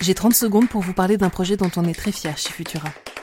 J'ai 30 secondes pour vous parler d'un projet dont on est très fier chez Futura.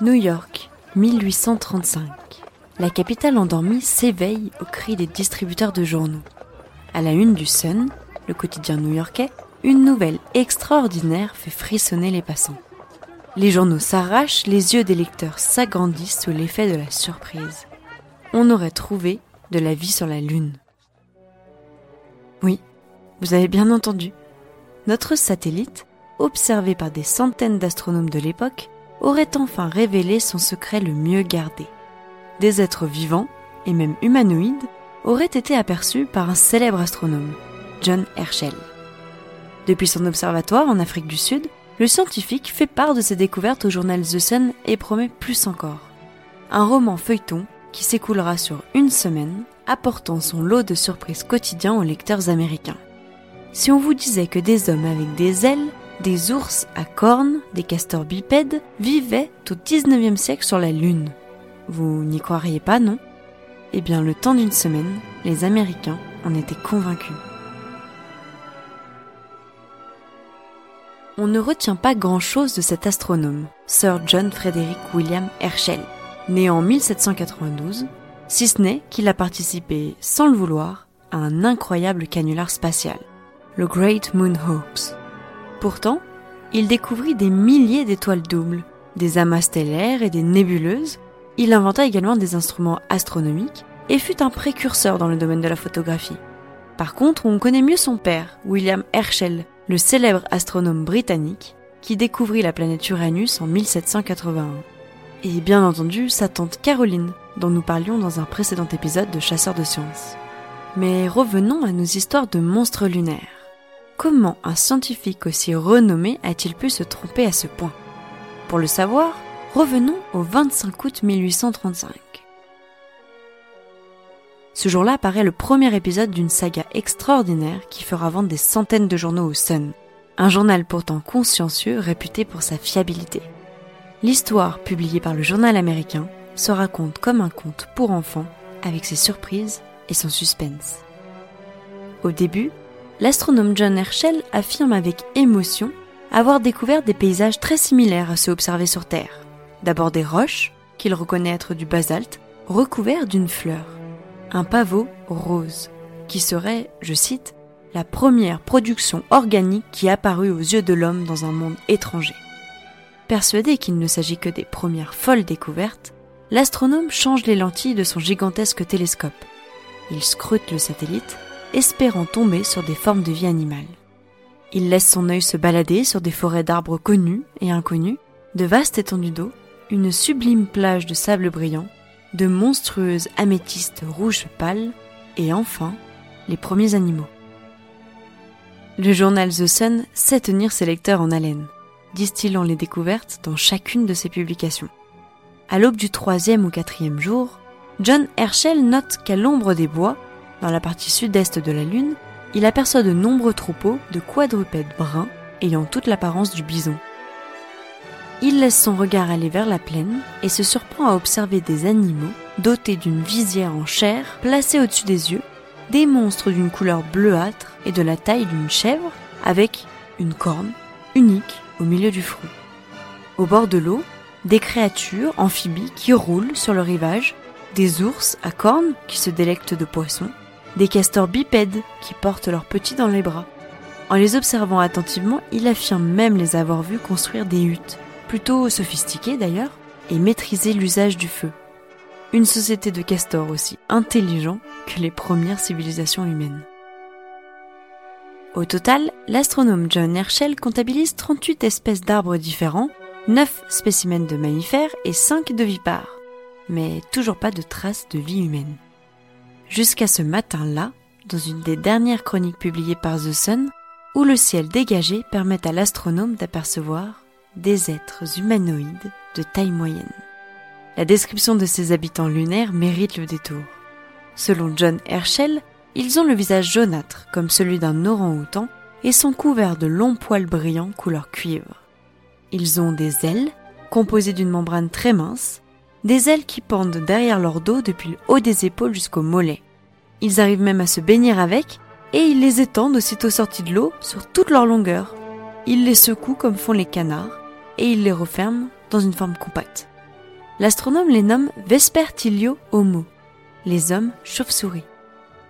New York, 1835. La capitale endormie s'éveille au cri des distributeurs de journaux. À la une du Sun, le quotidien new-yorkais, une nouvelle extraordinaire fait frissonner les passants. Les journaux s'arrachent, les yeux des lecteurs s'agrandissent sous l'effet de la surprise. On aurait trouvé de la vie sur la Lune. Oui, vous avez bien entendu. Notre satellite, observé par des centaines d'astronomes de l'époque, aurait enfin révélé son secret le mieux gardé. Des êtres vivants, et même humanoïdes, auraient été aperçus par un célèbre astronome, John Herschel. Depuis son observatoire en Afrique du Sud, le scientifique fait part de ses découvertes au journal The Sun et promet plus encore. Un roman feuilleton qui s'écoulera sur une semaine, apportant son lot de surprises quotidiens aux lecteurs américains. Si on vous disait que des hommes avec des ailes, des ours à cornes, des castors bipèdes vivaient au 19e siècle sur la Lune, vous n'y croiriez pas, non? Eh bien, le temps d'une semaine, les Américains en étaient convaincus. on ne retient pas grand-chose de cet astronome, Sir John Frederick William Herschel, né en 1792, si ce n'est qu'il a participé, sans le vouloir, à un incroyable canular spatial, le Great Moon Hoax. Pourtant, il découvrit des milliers d'étoiles doubles, des amas stellaires et des nébuleuses. Il inventa également des instruments astronomiques et fut un précurseur dans le domaine de la photographie. Par contre, on connaît mieux son père, William Herschel, le célèbre astronome britannique qui découvrit la planète Uranus en 1781. Et bien entendu sa tante Caroline, dont nous parlions dans un précédent épisode de Chasseurs de sciences. Mais revenons à nos histoires de monstres lunaires. Comment un scientifique aussi renommé a-t-il pu se tromper à ce point Pour le savoir, revenons au 25 août 1835. Ce jour-là apparaît le premier épisode d'une saga extraordinaire qui fera vendre des centaines de journaux au Sun, un journal pourtant consciencieux réputé pour sa fiabilité. L'histoire, publiée par le journal américain, se raconte comme un conte pour enfants, avec ses surprises et son suspense. Au début, l'astronome John Herschel affirme avec émotion avoir découvert des paysages très similaires à ceux observés sur Terre. D'abord des roches, qu'il reconnaît être du basalte, recouverts d'une fleur un pavot rose, qui serait, je cite, la première production organique qui apparut aux yeux de l'homme dans un monde étranger. Persuadé qu'il ne s'agit que des premières folles découvertes, l'astronome change les lentilles de son gigantesque télescope. Il scrute le satellite, espérant tomber sur des formes de vie animale. Il laisse son œil se balader sur des forêts d'arbres connus et inconnus, de vastes étendues d'eau, une sublime plage de sable brillant de monstrueuses améthystes rouges pâles et enfin les premiers animaux. Le journal The Sun sait tenir ses lecteurs en haleine, distillant les découvertes dans chacune de ses publications. À l'aube du troisième ou quatrième jour, John Herschel note qu'à l'ombre des bois, dans la partie sud-est de la Lune, il aperçoit de nombreux troupeaux de quadrupèdes bruns ayant toute l'apparence du bison. Il laisse son regard aller vers la plaine et se surprend à observer des animaux dotés d'une visière en chair placée au-dessus des yeux, des monstres d'une couleur bleuâtre et de la taille d'une chèvre avec une corne unique au milieu du front. Au bord de l'eau, des créatures amphibies qui roulent sur le rivage, des ours à cornes qui se délectent de poissons, des castors bipèdes qui portent leurs petits dans les bras. En les observant attentivement, il affirme même les avoir vus construire des huttes plutôt sophistiquée d'ailleurs, et maîtriser l'usage du feu. Une société de castors aussi intelligents que les premières civilisations humaines. Au total, l'astronome John Herschel comptabilise 38 espèces d'arbres différents, 9 spécimens de mammifères et 5 de vipares, mais toujours pas de traces de vie humaine. Jusqu'à ce matin-là, dans une des dernières chroniques publiées par The Sun, où le ciel dégagé permet à l'astronome d'apercevoir des êtres humanoïdes de taille moyenne. La description de ces habitants lunaires mérite le détour. Selon John Herschel, ils ont le visage jaunâtre comme celui d'un orang-outan et sont couverts de longs poils brillants couleur cuivre. Ils ont des ailes, composées d'une membrane très mince, des ailes qui pendent derrière leur dos depuis le haut des épaules jusqu'au mollet. Ils arrivent même à se baigner avec et ils les étendent aussitôt sortis de l'eau sur toute leur longueur. Ils les secouent comme font les canards et ils les referment dans une forme compacte. L'astronome les nomme Vespertilio Homo, les hommes chauves-souris.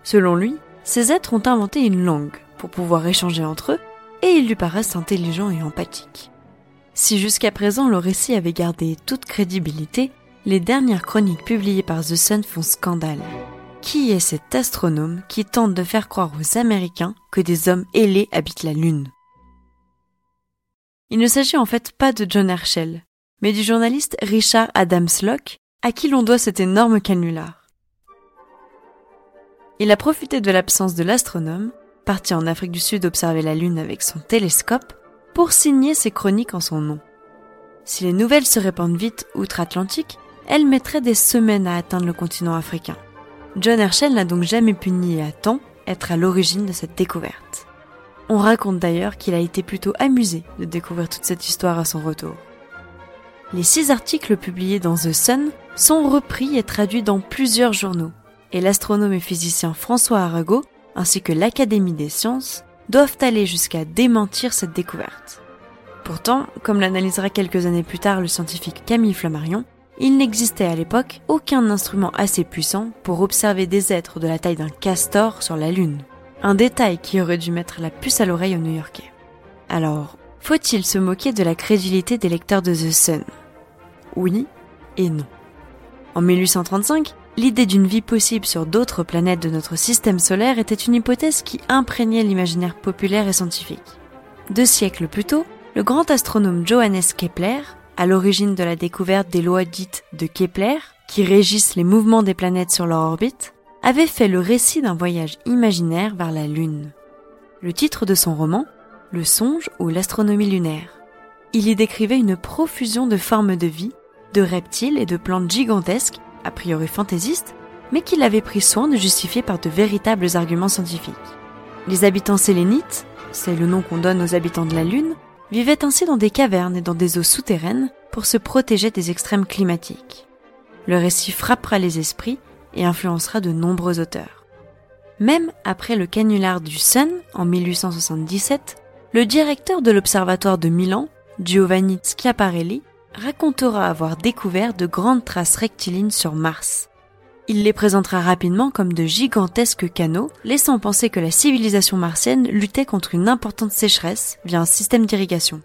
Selon lui, ces êtres ont inventé une langue pour pouvoir échanger entre eux et ils lui paraissent intelligents et empathiques. Si jusqu'à présent le récit avait gardé toute crédibilité, les dernières chroniques publiées par The Sun font scandale. Qui est cet astronome qui tente de faire croire aux Américains que des hommes ailés habitent la Lune? Il ne s'agit en fait pas de John Herschel, mais du journaliste Richard Adams Locke, à qui l'on doit cet énorme canular. Il a profité de l'absence de l'astronome, parti en Afrique du Sud observer la Lune avec son télescope, pour signer ses chroniques en son nom. Si les nouvelles se répandent vite outre-Atlantique, elles mettraient des semaines à atteindre le continent africain. John Herschel n'a donc jamais pu nier à temps être à l'origine de cette découverte. On raconte d'ailleurs qu'il a été plutôt amusé de découvrir toute cette histoire à son retour. Les six articles publiés dans The Sun sont repris et traduits dans plusieurs journaux, et l'astronome et physicien François Arago, ainsi que l'Académie des sciences, doivent aller jusqu'à démentir cette découverte. Pourtant, comme l'analysera quelques années plus tard le scientifique Camille Flammarion, il n'existait à l'époque aucun instrument assez puissant pour observer des êtres de la taille d'un castor sur la Lune. Un détail qui aurait dû mettre la puce à l'oreille aux New-Yorkais. Alors, faut-il se moquer de la crédulité des lecteurs de The Sun? Oui et non. En 1835, l'idée d'une vie possible sur d'autres planètes de notre système solaire était une hypothèse qui imprégnait l'imaginaire populaire et scientifique. Deux siècles plus tôt, le grand astronome Johannes Kepler, à l'origine de la découverte des lois dites de Kepler, qui régissent les mouvements des planètes sur leur orbite, avait fait le récit d'un voyage imaginaire vers la Lune. Le titre de son roman, Le songe ou l'astronomie lunaire. Il y décrivait une profusion de formes de vie, de reptiles et de plantes gigantesques a priori fantaisiste, mais qu'il avait pris soin de justifier par de véritables arguments scientifiques. Les habitants sélénites, c'est le nom qu'on donne aux habitants de la Lune, vivaient ainsi dans des cavernes et dans des eaux souterraines pour se protéger des extrêmes climatiques. Le récit frappera les esprits et influencera de nombreux auteurs. Même après le canular du Sun en 1877, le directeur de l'observatoire de Milan, Giovanni Schiaparelli, racontera avoir découvert de grandes traces rectilignes sur Mars. Il les présentera rapidement comme de gigantesques canaux, laissant penser que la civilisation martienne luttait contre une importante sécheresse via un système d'irrigation.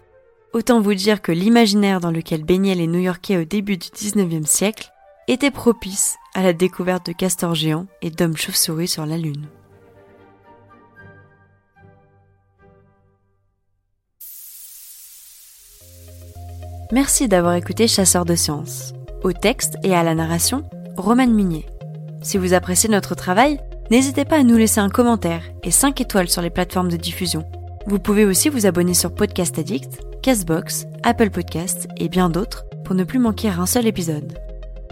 Autant vous dire que l'imaginaire dans lequel baignaient les New-Yorkais au début du 19e siècle était propice à la découverte de castors géants et d'hommes chauves-souris sur la Lune. Merci d'avoir écouté Chasseur de sciences. Au texte et à la narration, Romane Minier. Si vous appréciez notre travail, n'hésitez pas à nous laisser un commentaire et 5 étoiles sur les plateformes de diffusion. Vous pouvez aussi vous abonner sur Podcast Addict, Castbox, Apple Podcasts et bien d'autres pour ne plus manquer un seul épisode.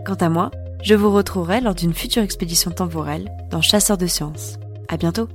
Quant à moi, je vous retrouverai lors d'une future expédition temporelle dans Chasseur de sciences. À bientôt!